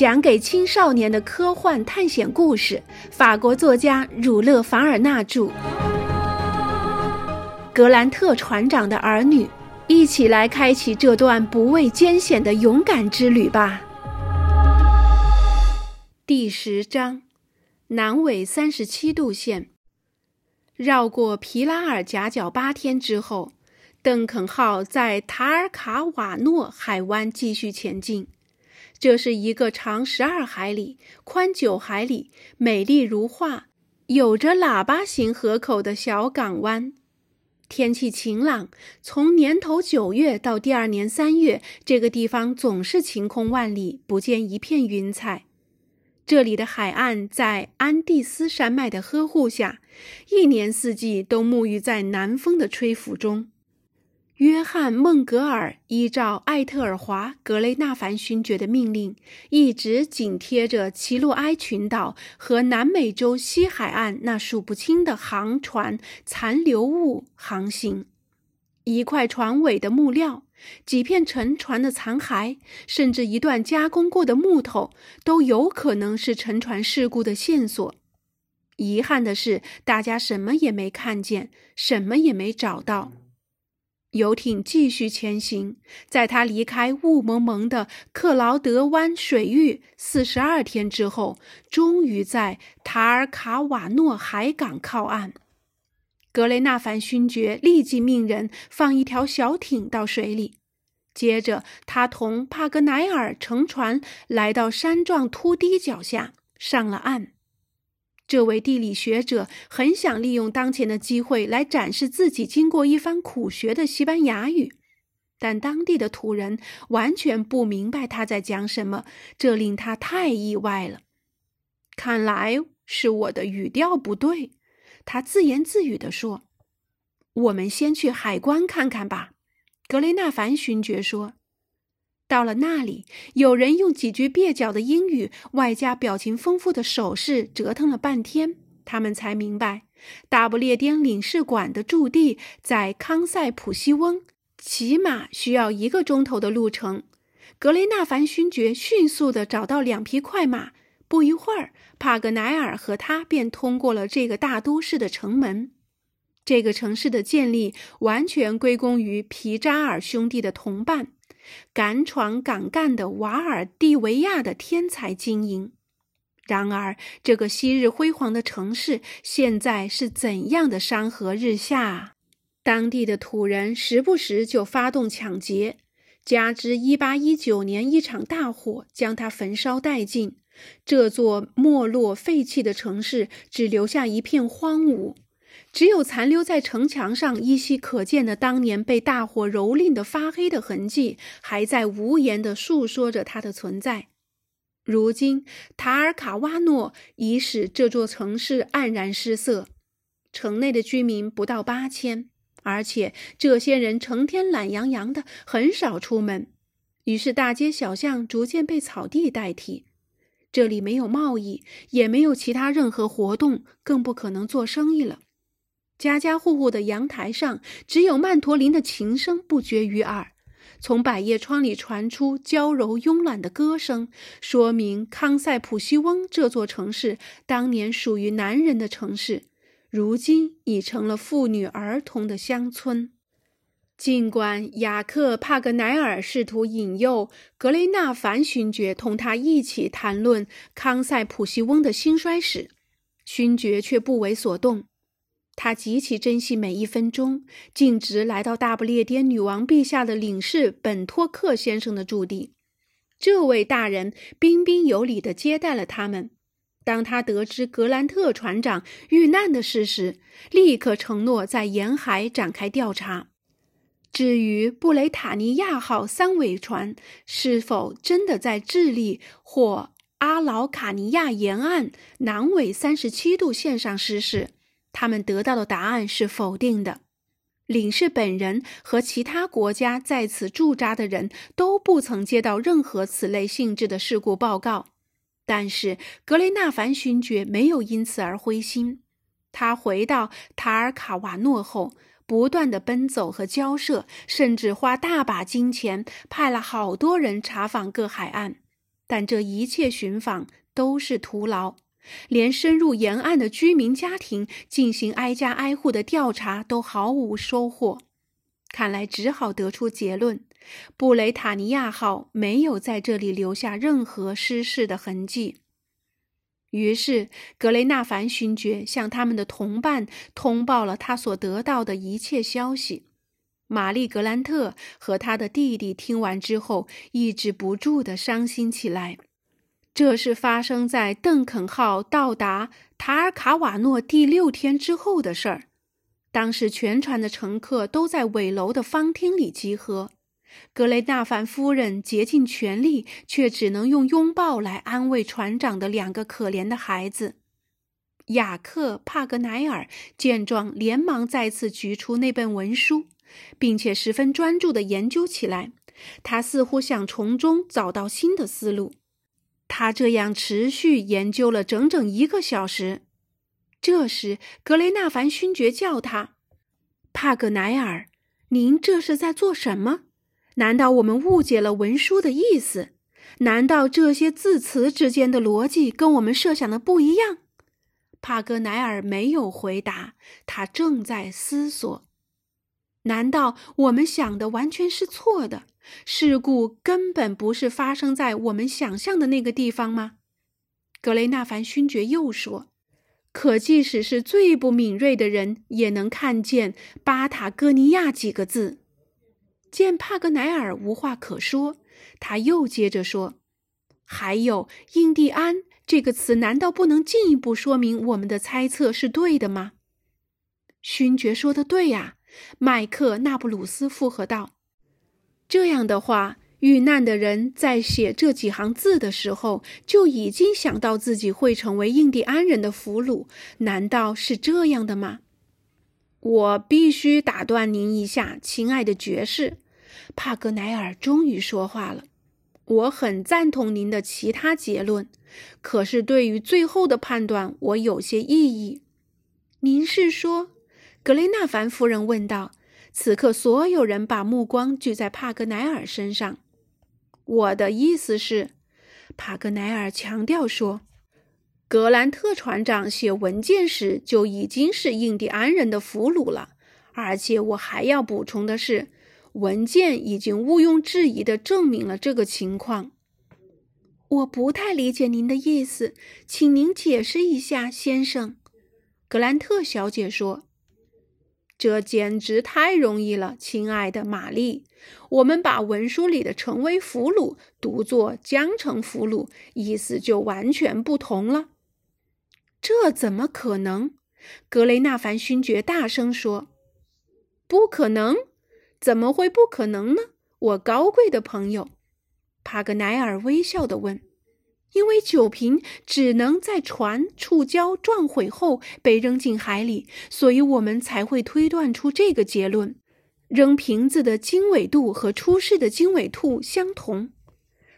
讲给青少年的科幻探险故事。法国作家儒勒·凡尔纳著。格兰特船长的儿女，一起来开启这段不畏艰险的勇敢之旅吧。第十章，南纬三十七度线。绕过皮拉尔夹角八天之后，邓肯号在塔尔卡瓦诺海湾继续前进。这是一个长十二海里、宽九海里、美丽如画、有着喇叭形河口的小港湾。天气晴朗，从年头九月到第二年三月，这个地方总是晴空万里，不见一片云彩。这里的海岸在安第斯山脉的呵护下，一年四季都沐浴在南风的吹拂中。约翰·孟格尔依照艾特尔华·格雷纳凡勋爵的命令，一直紧贴着奇洛埃群岛和南美洲西海岸那数不清的航船残留物航行。一块船尾的木料、几片沉船的残骸，甚至一段加工过的木头，都有可能是沉船事故的线索。遗憾的是，大家什么也没看见，什么也没找到。游艇继续前行，在他离开雾蒙蒙的克劳德湾水域四十二天之后，终于在塔尔卡瓦诺海港靠岸。格雷纳凡勋爵立即命人放一条小艇到水里，接着他同帕格奈尔乘船来到山状凸堤脚下，上了岸。这位地理学者很想利用当前的机会来展示自己经过一番苦学的西班牙语，但当地的土人完全不明白他在讲什么，这令他太意外了。看来是我的语调不对，他自言自语地说：“我们先去海关看看吧。”格雷纳凡勋爵说。到了那里，有人用几句蹩脚的英语，外加表情丰富的手势，折腾了半天，他们才明白，大不列颠领事馆的驻地在康塞普西翁，起码需要一个钟头的路程。格雷纳凡勋爵迅速地找到两匹快马，不一会儿，帕格奈尔和他便通过了这个大都市的城门。这个城市的建立完全归功于皮扎尔兄弟的同伴。敢闯敢干的瓦尔蒂维亚的天才精英。然而，这个昔日辉煌的城市现在是怎样的山河日下！当地的土人时不时就发动抢劫，加之1819年一场大火将它焚烧殆尽，这座没落废弃的城市只留下一片荒芜。只有残留在城墙上依稀可见的当年被大火蹂躏的发黑的痕迹，还在无言地诉说着它的存在。如今，塔尔卡瓦诺已使这座城市黯然失色，城内的居民不到八千，而且这些人成天懒洋洋的，很少出门，于是大街小巷逐渐被草地代替。这里没有贸易，也没有其他任何活动，更不可能做生意了。家家户户的阳台上，只有曼陀林的琴声不绝于耳。从百叶窗里传出娇柔慵懒的歌声，说明康塞普西翁这座城市当年属于男人的城市，如今已成了妇女儿童的乡村。尽管雅克·帕格奈尔试图引诱格雷纳凡勋爵同他一起谈论康塞普西翁的兴衰史，勋爵却不为所动。他极其珍惜每一分钟，径直来到大不列颠女王陛下的领事本托克先生的驻地。这位大人彬彬有礼地接待了他们。当他得知格兰特船长遇难的事时，立刻承诺在沿海展开调查。至于布雷塔尼亚号三尾船是否真的在智利或阿劳卡尼亚沿岸南纬三十七度线上失事？他们得到的答案是否定的。领事本人和其他国家在此驻扎的人都不曾接到任何此类性质的事故报告。但是格雷纳凡勋爵没有因此而灰心。他回到塔尔卡瓦诺后，不断的奔走和交涉，甚至花大把金钱派了好多人查访各海岸。但这一切寻访都是徒劳，连深入沿岸的居民家庭进行挨家挨户的调查都毫无收获。看来只好得出结论：布雷塔尼亚号没有在这里留下任何失事的痕迹。于是，格雷纳凡勋爵向他们的同伴通报了他所得到的一切消息。玛丽·格兰特和他的弟弟听完之后，抑制不住的伤心起来。这是发生在邓肯号到达塔尔卡瓦诺第六天之后的事儿。当时，全船的乘客都在尾楼的方厅里集合。格雷纳凡夫人竭尽全力，却只能用拥抱来安慰船长的两个可怜的孩子。雅克·帕格奈尔见状，连忙再次举出那本文书，并且十分专注地研究起来。他似乎想从中找到新的思路。他这样持续研究了整整一个小时。这时，格雷纳凡勋爵叫他：“帕格奈尔，您这是在做什么？”难道我们误解了文书的意思？难道这些字词之间的逻辑跟我们设想的不一样？帕格奈尔没有回答，他正在思索。难道我们想的完全是错的？事故根本不是发生在我们想象的那个地方吗？格雷纳凡勋爵又说：“可即使是最不敏锐的人，也能看见‘巴塔哥尼亚’几个字。”见帕格奈尔无话可说，他又接着说：“还有‘印第安’这个词，难道不能进一步说明我们的猜测是对的吗？”勋爵说的对呀，麦克纳布鲁斯附和道：“这样的话，遇难的人在写这几行字的时候，就已经想到自己会成为印第安人的俘虏，难道是这样的吗？”我必须打断您一下，亲爱的爵士。帕格奈尔终于说话了。我很赞同您的其他结论，可是对于最后的判断，我有些异议。您是说？格雷纳凡夫人问道。此刻，所有人把目光聚在帕格奈尔身上。我的意思是，帕格奈尔强调说。格兰特船长写文件时就已经是印第安人的俘虏了，而且我还要补充的是，文件已经毋庸置疑地证明了这个情况。我不太理解您的意思，请您解释一下，先生。”格兰特小姐说，“这简直太容易了，亲爱的玛丽。我们把文书里的‘成为俘虏’读作‘将成俘虏’，意思就完全不同了。”这怎么可能？格雷纳凡勋爵大声说：“不可能！怎么会不可能呢？”我高贵的朋友，帕格奈尔微笑地问：“因为酒瓶只能在船触礁撞毁后被扔进海里，所以我们才会推断出这个结论：扔瓶子的经纬度和出事的经纬度相同。”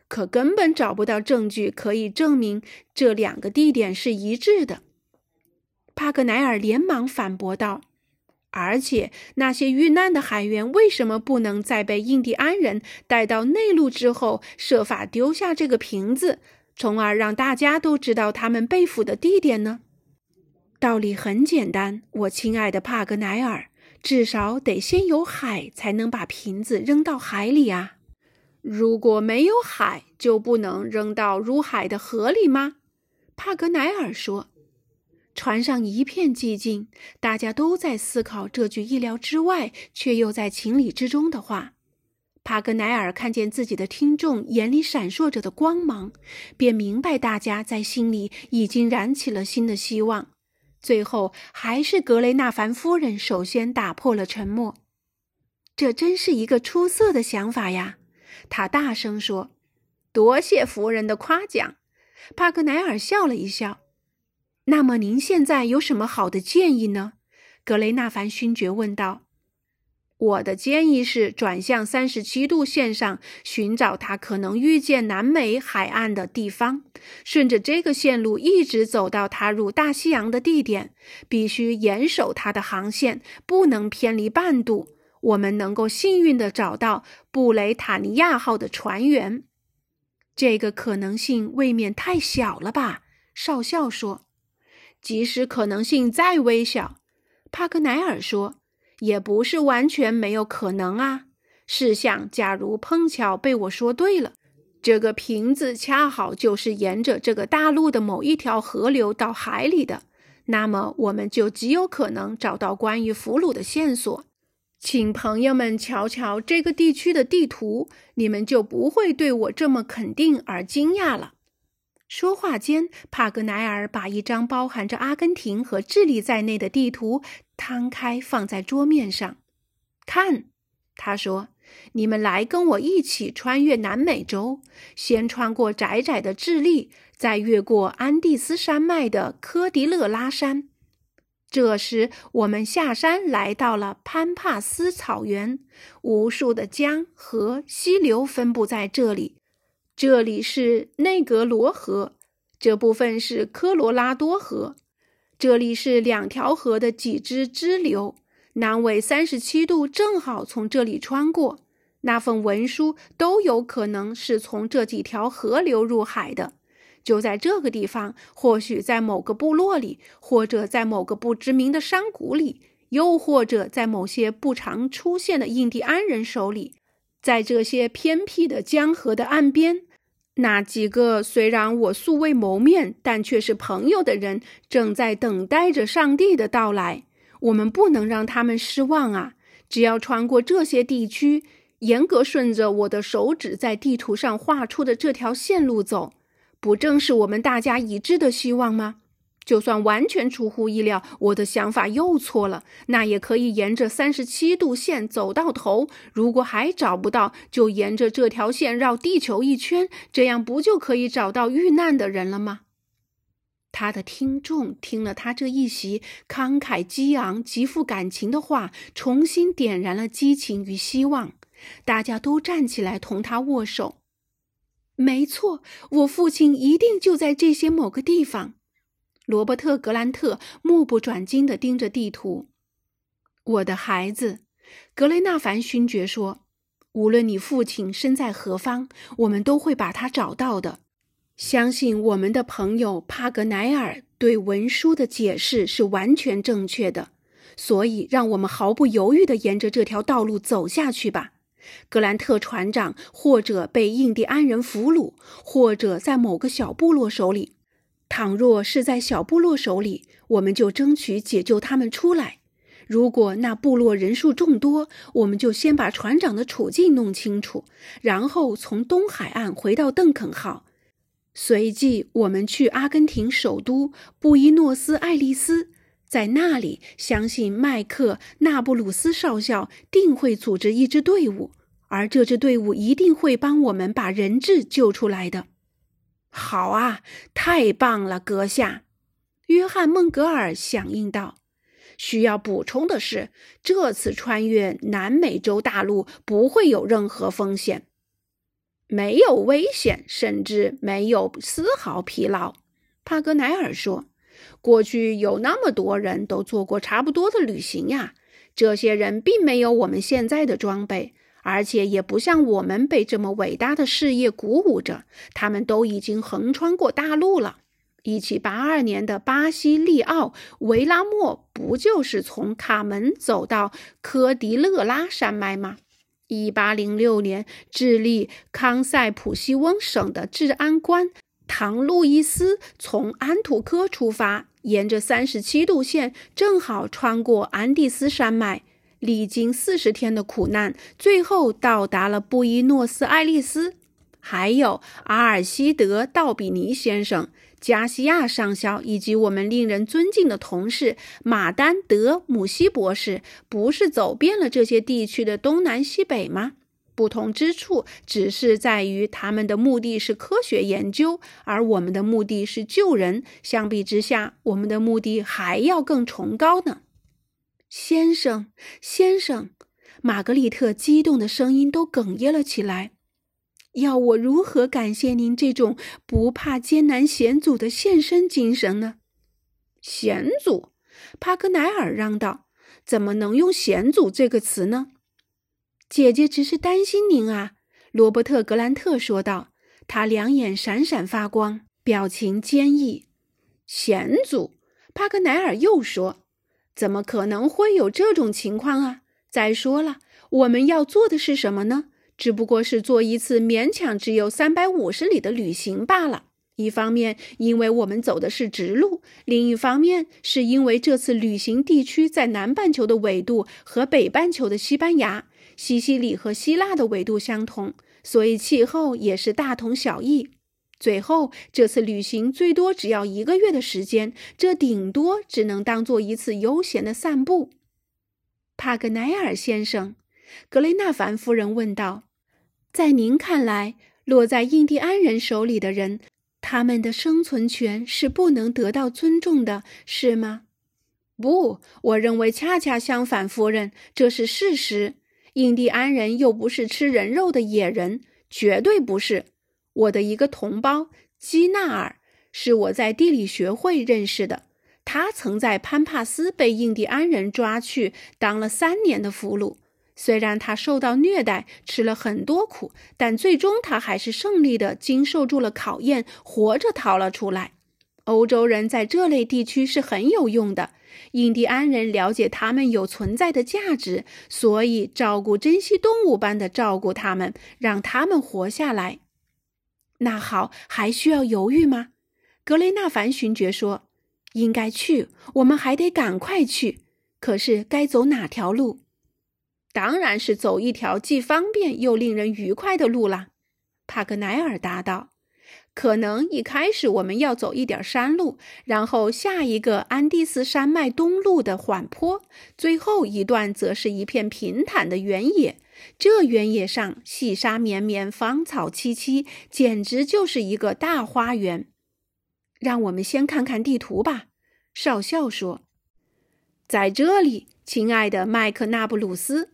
可根本找不到证据可以证明这两个地点是一致的。帕格奈尔连忙反驳道：“而且那些遇难的海员为什么不能在被印第安人带到内陆之后，设法丢下这个瓶子，从而让大家都知道他们被俘的地点呢？道理很简单，我亲爱的帕格奈尔，至少得先有海，才能把瓶子扔到海里啊。”如果没有海，就不能扔到入海的河里吗？帕格奈尔说。船上一片寂静，大家都在思考这句意料之外却又在情理之中的话。帕格奈尔看见自己的听众眼里闪烁着的光芒，便明白大家在心里已经燃起了新的希望。最后，还是格雷纳凡夫人首先打破了沉默。这真是一个出色的想法呀！他大声说：“多谢夫人的夸奖。”帕格奈尔笑了一笑。“那么您现在有什么好的建议呢？”格雷纳凡勋爵问道。“我的建议是转向三十七度线上，寻找他可能遇见南美海岸的地方，顺着这个线路一直走到他入大西洋的地点。必须严守他的航线，不能偏离半度。”我们能够幸运地找到布雷塔尼亚号的船员。这个可能性未免太小了吧？少校说。即使可能性再微小，帕格奈尔说，也不是完全没有可能啊。试想，假如碰巧被我说对了，这个瓶子恰好就是沿着这个大陆的某一条河流到海里的，那么我们就极有可能找到关于俘虏的线索。请朋友们瞧瞧这个地区的地图，你们就不会对我这么肯定而惊讶了。说话间，帕格奈尔把一张包含着阿根廷和智利在内的地图摊开放在桌面上。看，他说：“你们来跟我一起穿越南美洲，先穿过窄窄的智利，再越过安第斯山脉的科迪勒拉山。这时，我们下山来到了潘帕斯草原，无数的江河溪流分布在这里。”这里是内格罗河，这部分是科罗拉多河。这里是两条河的几支支流，南纬三十七度正好从这里穿过。那份文书都有可能是从这几条河流入海的。就在这个地方，或许在某个部落里，或者在某个不知名的山谷里，又或者在某些不常出现的印第安人手里，在这些偏僻的江河的岸边。那几个虽然我素未谋面，但却是朋友的人，正在等待着上帝的到来。我们不能让他们失望啊！只要穿过这些地区，严格顺着我的手指在地图上画出的这条线路走，不正是我们大家已知的希望吗？就算完全出乎意料，我的想法又错了，那也可以沿着三十七度线走到头。如果还找不到，就沿着这条线绕地球一圈，这样不就可以找到遇难的人了吗？他的听众听了他这一席慷慨激昂、极富感情的话，重新点燃了激情与希望。大家都站起来同他握手。没错，我父亲一定就在这些某个地方。罗伯特·格兰特目不转睛地盯着地图。“我的孩子，”格雷纳凡勋爵说，“无论你父亲身在何方，我们都会把他找到的。相信我们的朋友帕格奈尔对文书的解释是完全正确的，所以让我们毫不犹豫地沿着这条道路走下去吧。格兰特船长或者被印第安人俘虏，或者在某个小部落手里。”倘若是在小部落手里，我们就争取解救他们出来；如果那部落人数众多，我们就先把船长的处境弄清楚，然后从东海岸回到邓肯号。随即，我们去阿根廷首都布宜诺斯艾利斯，在那里，相信麦克纳布鲁斯少校定会组织一支队伍，而这支队伍一定会帮我们把人质救出来的。好啊，太棒了，阁下！约翰·孟格尔响应道。需要补充的是，这次穿越南美洲大陆不会有任何风险，没有危险，甚至没有丝毫疲劳。帕格奈尔说：“过去有那么多人都做过差不多的旅行呀，这些人并没有我们现在的装备。”而且也不像我们被这么伟大的事业鼓舞着，他们都已经横穿过大陆了。一七八二年的巴西利奥维拉莫不就是从卡门走到科迪勒拉山脉吗？一八零六年，智利康塞普西翁省的治安官唐路易斯从安图科出发，沿着三十七度线，正好穿过安第斯山脉。历经四十天的苦难，最后到达了布宜诺斯艾利斯。还有阿尔西德·道比尼先生、加西亚上校以及我们令人尊敬的同事马丹·德姆西博士，不是走遍了这些地区的东南西北吗？不同之处只是在于他们的目的是科学研究，而我们的目的是救人。相比之下，我们的目的还要更崇高呢。先生，先生，玛格丽特激动的声音都哽咽了起来。要我如何感谢您这种不怕艰难险阻的献身精神呢？险阻？帕格奈尔嚷道：“怎么能用险阻这个词呢？”姐姐只是担心您啊，罗伯特·格兰特说道。他两眼闪闪发光，表情坚毅。险阻！帕格奈尔又说：“怎么可能会有这种情况啊？再说了，我们要做的是什么呢？只不过是做一次勉强只有三百五十里的旅行罢了。一方面，因为我们走的是直路；另一方面，是因为这次旅行地区在南半球的纬度和北半球的西班牙、西西里和希腊的纬度相同，所以气候也是大同小异。”最后，这次旅行最多只要一个月的时间，这顶多只能当做一次悠闲的散步。帕格奈尔先生，格雷纳凡夫人问道：“在您看来，落在印第安人手里的人，他们的生存权是不能得到尊重的，是吗？”“不，我认为恰恰相反，夫人，这是事实。印第安人又不是吃人肉的野人，绝对不是。”我的一个同胞基纳尔是我在地理学会认识的。他曾在潘帕斯被印第安人抓去当了三年的俘虏。虽然他受到虐待，吃了很多苦，但最终他还是胜利的经受住了考验，活着逃了出来。欧洲人在这类地区是很有用的。印第安人了解他们有存在的价值，所以照顾珍稀动物般的照顾他们，让他们活下来。那好，还需要犹豫吗？格雷纳凡勋爵说：“应该去，我们还得赶快去。可是该走哪条路？当然是走一条既方便又令人愉快的路啦。”帕格奈尔答道。可能一开始我们要走一点山路，然后下一个安第斯山脉东路的缓坡，最后一段则是一片平坦的原野。这原野上细沙绵绵，芳草萋萋，简直就是一个大花园。让我们先看看地图吧，少校说：“在这里，亲爱的麦克纳布鲁斯，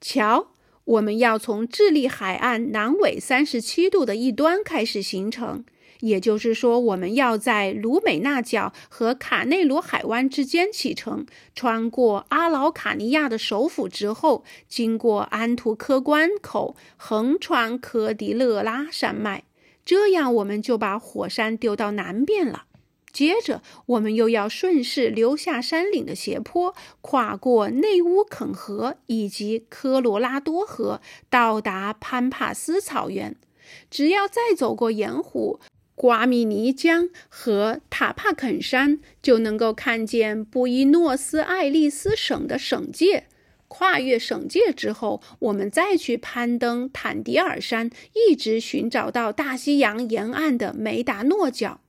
瞧。”我们要从智利海岸南纬三十七度的一端开始行程，也就是说，我们要在卢美纳角和卡内罗海湾之间启程，穿过阿劳卡尼亚的首府之后，经过安图科关口，横穿科迪勒拉山脉，这样我们就把火山丢到南边了。接着，我们又要顺势流下山岭的斜坡，跨过内乌肯河以及科罗拉多河，到达潘帕斯草原。只要再走过盐湖、瓜米尼江和塔帕肯山，就能够看见布宜诺斯艾利斯省的省界。跨越省界之后，我们再去攀登坦迪尔山，一直寻找到大西洋沿岸的梅达诺角。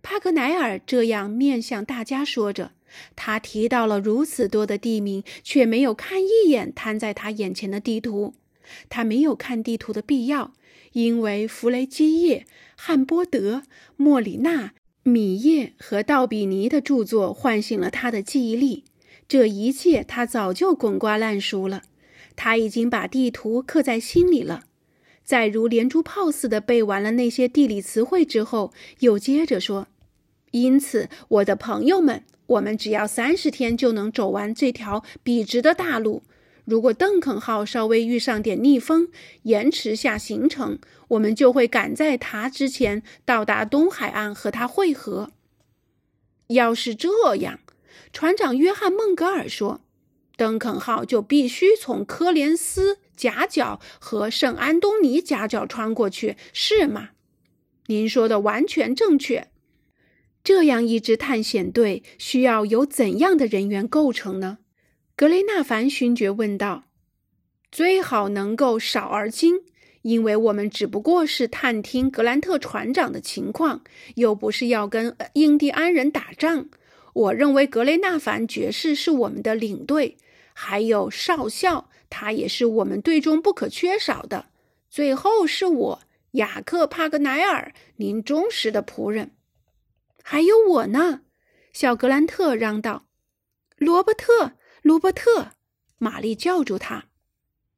帕格奈尔这样面向大家说着，他提到了如此多的地名，却没有看一眼摊在他眼前的地图。他没有看地图的必要，因为弗雷基叶、汉波德、莫里纳、米叶和道比尼的著作唤醒了他的记忆力。这一切他早就滚瓜烂熟了，他已经把地图刻在心里了。在如连珠炮似的背完了那些地理词汇之后，又接着说。因此，我的朋友们，我们只要三十天就能走完这条笔直的大路。如果邓肯号稍微遇上点逆风，延迟下行程，我们就会赶在它之前到达东海岸和它会合。要是这样，船长约翰·孟格尔说，邓肯号就必须从科连斯夹角和圣安东尼夹角穿过去，是吗？您说的完全正确。这样一支探险队需要由怎样的人员构成呢？格雷纳凡勋爵问道。最好能够少而精，因为我们只不过是探听格兰特船长的情况，又不是要跟印第安人打仗。我认为格雷纳凡爵士是我们的领队，还有少校，他也是我们队中不可缺少的。最后是我，雅克·帕格奈尔，您忠实的仆人。还有我呢，小格兰特嚷道：“罗伯特，罗伯特！”玛丽叫住他：“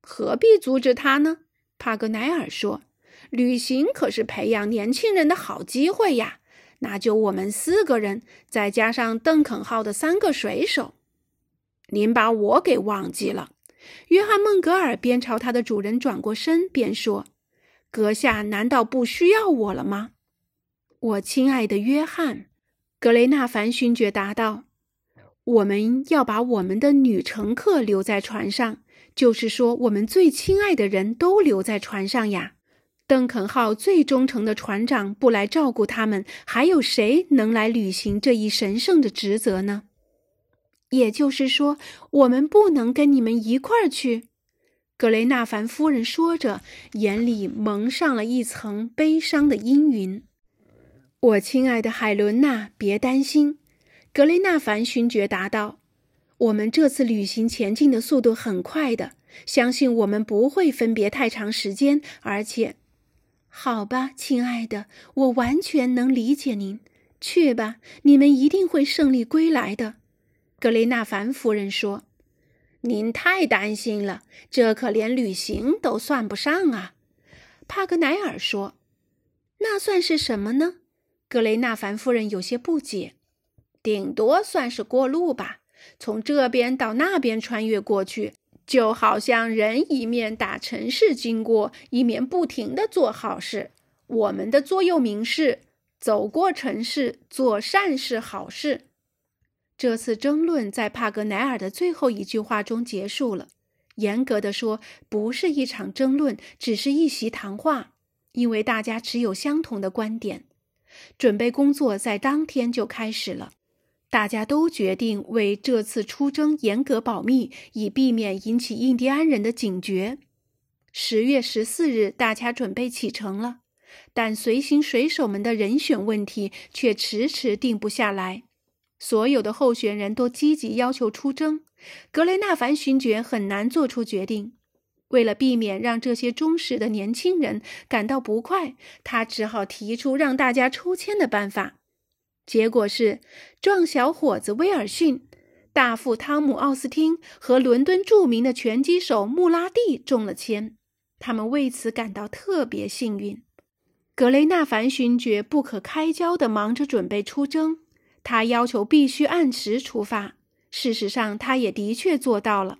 何必阻止他呢？”帕格奈尔说：“旅行可是培养年轻人的好机会呀。那就我们四个人，再加上邓肯号的三个水手。您把我给忘记了。”约翰·孟格尔边朝他的主人转过身边说：“阁下难道不需要我了吗？”我亲爱的约翰，格雷纳凡勋爵答道：“我们要把我们的女乘客留在船上，就是说，我们最亲爱的人都留在船上呀。邓肯号最忠诚的船长不来照顾他们，还有谁能来履行这一神圣的职责呢？也就是说，我们不能跟你们一块儿去。”格雷纳凡夫人说着，眼里蒙上了一层悲伤的阴云。我亲爱的海伦娜，别担心，格雷纳凡勋爵答道：“我们这次旅行前进的速度很快的，相信我们不会分别太长时间。而且，好吧，亲爱的，我完全能理解您。去吧，你们一定会胜利归来的。”格雷纳凡夫人说：“您太担心了，这可连旅行都算不上啊。”帕格奈尔说：“那算是什么呢？”格雷纳凡夫人有些不解，顶多算是过路吧，从这边到那边穿越过去，就好像人一面打城市经过，一面不停的做好事。我们的座右铭是“走过城市，做善事好事”。这次争论在帕格奈尔的最后一句话中结束了。严格的说，不是一场争论，只是一席谈话，因为大家持有相同的观点。准备工作在当天就开始了，大家都决定为这次出征严格保密，以避免引起印第安人的警觉。十月十四日，大家准备启程了，但随行水手们的人选问题却迟迟定不下来。所有的候选人都积极要求出征，格雷纳凡勋爵很难做出决定。为了避免让这些忠实的年轻人感到不快，他只好提出让大家抽签的办法。结果是，壮小伙子威尔逊、大副汤姆·奥斯汀和伦敦著名的拳击手穆拉蒂中了签。他们为此感到特别幸运。格雷纳凡勋爵不可开交地忙着准备出征，他要求必须按时出发。事实上，他也的确做到了。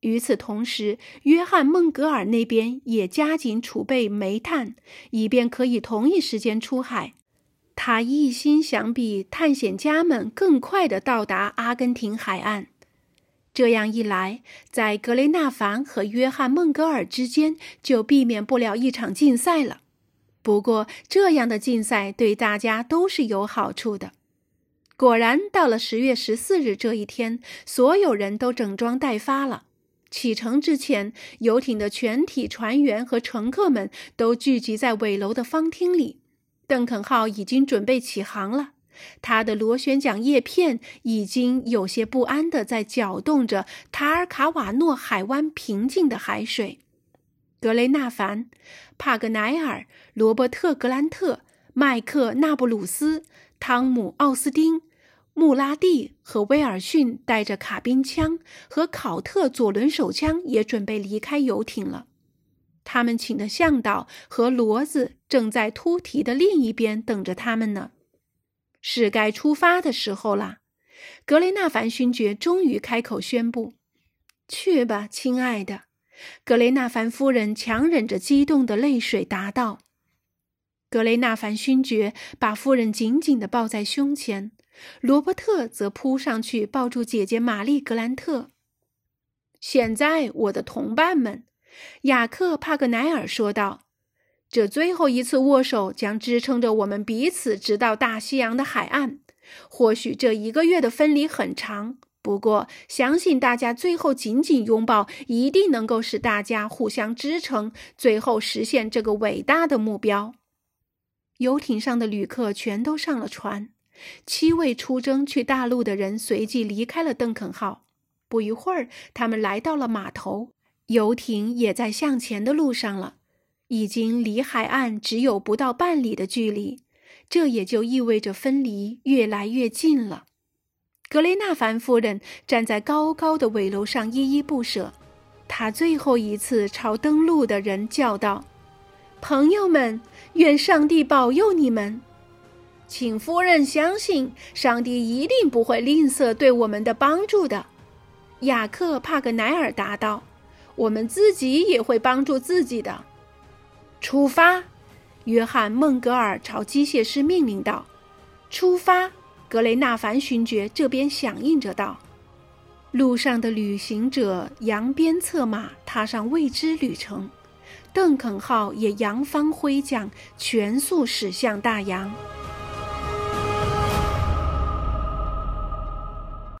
与此同时，约翰·孟格尔那边也加紧储备煤炭，以便可以同一时间出海。他一心想比探险家们更快地到达阿根廷海岸。这样一来，在格雷纳凡和约翰·孟格尔之间就避免不了一场竞赛了。不过，这样的竞赛对大家都是有好处的。果然，到了十月十四日这一天，所有人都整装待发了。启程之前，游艇的全体船员和乘客们都聚集在尾楼的方厅里。邓肯号已经准备起航了，它的螺旋桨叶片已经有些不安地在搅动着塔尔卡瓦诺海湾平静的海水。格雷纳凡、帕格奈尔、罗伯特·格兰特、麦克·纳布鲁斯、汤姆·奥斯丁。穆拉蒂和威尔逊带着卡宾枪和考特左轮手枪也准备离开游艇了。他们请的向导和骡子正在突堤的另一边等着他们呢。是该出发的时候啦！格雷纳凡勋爵终于开口宣布：“去吧，亲爱的。”格雷纳凡夫人强忍着激动的泪水答道。格雷纳凡勋爵把夫人紧紧地抱在胸前。罗伯特则扑上去抱住姐姐玛丽·格兰特。现在，我的同伴们，雅克·帕格奈尔说道：“这最后一次握手将支撑着我们彼此直到大西洋的海岸。或许这一个月的分离很长，不过相信大家最后紧紧拥抱，一定能够使大家互相支撑，最后实现这个伟大的目标。”游艇上的旅客全都上了船。七位出征去大陆的人随即离开了邓肯号。不一会儿，他们来到了码头，游艇也在向前的路上了，已经离海岸只有不到半里的距离。这也就意味着分离越来越近了。格雷纳凡夫人站在高高的尾楼上，依依不舍。她最后一次朝登陆的人叫道：“朋友们，愿上帝保佑你们。”请夫人相信，上帝一定不会吝啬对我们的帮助的。”雅克·帕格奈尔答道，“我们自己也会帮助自己的。”出发！约翰·孟格尔朝机械师命令道：“出发！”格雷纳凡勋爵这边响应着道：“路上的旅行者扬鞭策马，踏上未知旅程。邓肯号也扬帆挥桨，全速驶向大洋。”